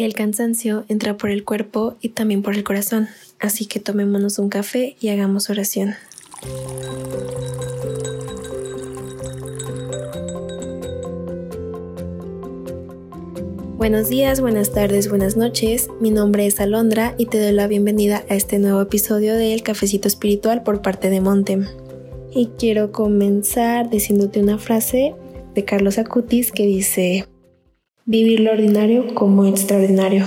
El cansancio entra por el cuerpo y también por el corazón, así que tomémonos un café y hagamos oración. Buenos días, buenas tardes, buenas noches. Mi nombre es Alondra y te doy la bienvenida a este nuevo episodio del Cafecito Espiritual por parte de Montem. Y quiero comenzar diciéndote una frase de Carlos Acutis que dice, Vivir lo ordinario como extraordinario.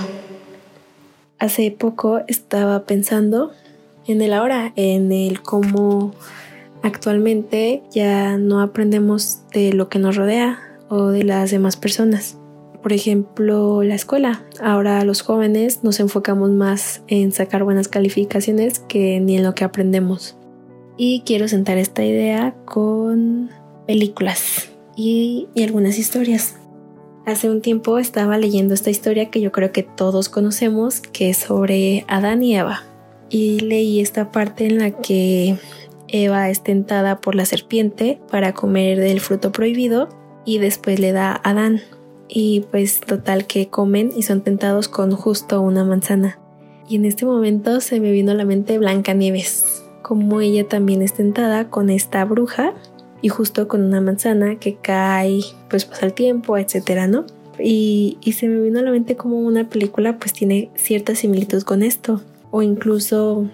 Hace poco estaba pensando en el ahora, en el cómo actualmente ya no aprendemos de lo que nos rodea o de las demás personas. Por ejemplo, la escuela. Ahora los jóvenes nos enfocamos más en sacar buenas calificaciones que ni en lo que aprendemos. Y quiero sentar esta idea con películas y, y algunas historias. Hace un tiempo estaba leyendo esta historia que yo creo que todos conocemos, que es sobre Adán y Eva. Y leí esta parte en la que Eva es tentada por la serpiente para comer del fruto prohibido y después le da a Adán. Y pues total que comen y son tentados con justo una manzana. Y en este momento se me vino a la mente Blanca Nieves, como ella también es tentada con esta bruja y justo con una manzana que cae, pues pasa el tiempo, etcétera, ¿no? Y, y se me vino a la mente como una película pues tiene cierta similitud con esto. O incluso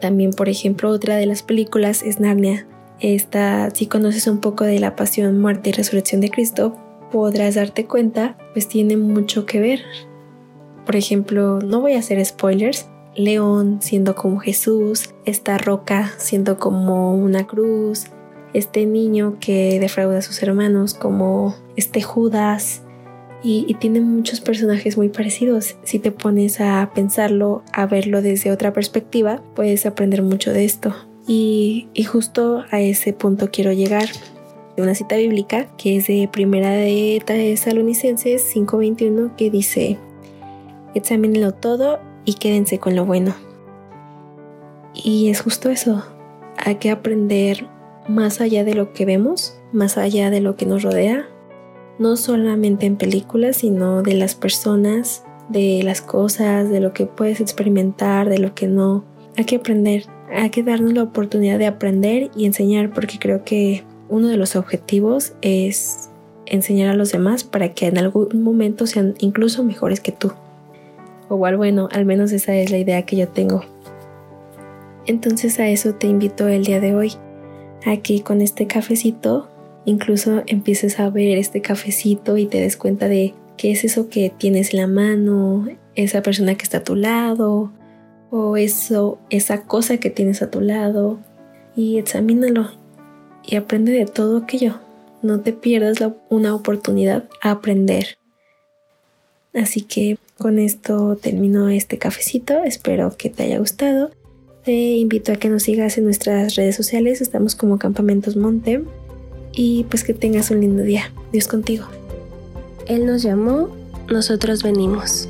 también, por ejemplo, otra de las películas es Narnia. Esta, si conoces un poco de la pasión, muerte y resurrección de Cristo, podrás darte cuenta, pues tiene mucho que ver. Por ejemplo, no voy a hacer spoilers, León siendo como Jesús, esta roca siendo como una cruz, este niño que defrauda a sus hermanos, como este Judas, y, tiene muchos personajes muy parecidos. Si te pones a pensarlo, a verlo desde otra perspectiva, puedes aprender mucho de esto. Y, y justo a ese punto quiero llegar. Una cita bíblica que es de Primera de Tesalonicenses 5:21 que dice, examínenlo todo y quédense con lo bueno. Y es justo eso, hay que aprender más allá de lo que vemos, más allá de lo que nos rodea, no solamente en películas, sino de las personas, de las cosas, de lo que puedes experimentar, de lo que no. Hay que aprender, hay que darnos la oportunidad de aprender y enseñar, porque creo que uno de los objetivos es enseñar a los demás para que en algún momento sean incluso mejores que tú. O bueno, al menos esa es la idea que yo tengo. Entonces a eso te invito el día de hoy aquí con este cafecito incluso empieces a ver este cafecito y te des cuenta de qué es eso que tienes en la mano, esa persona que está a tu lado o eso, esa cosa que tienes a tu lado y examínalo y aprende de todo aquello. No te pierdas una oportunidad a aprender. Así que con esto termino este cafecito. Espero que te haya gustado te invito a que nos sigas en nuestras redes sociales, estamos como Campamentos Monte. Y pues que tengas un lindo día. Dios contigo. Él nos llamó, nosotros venimos.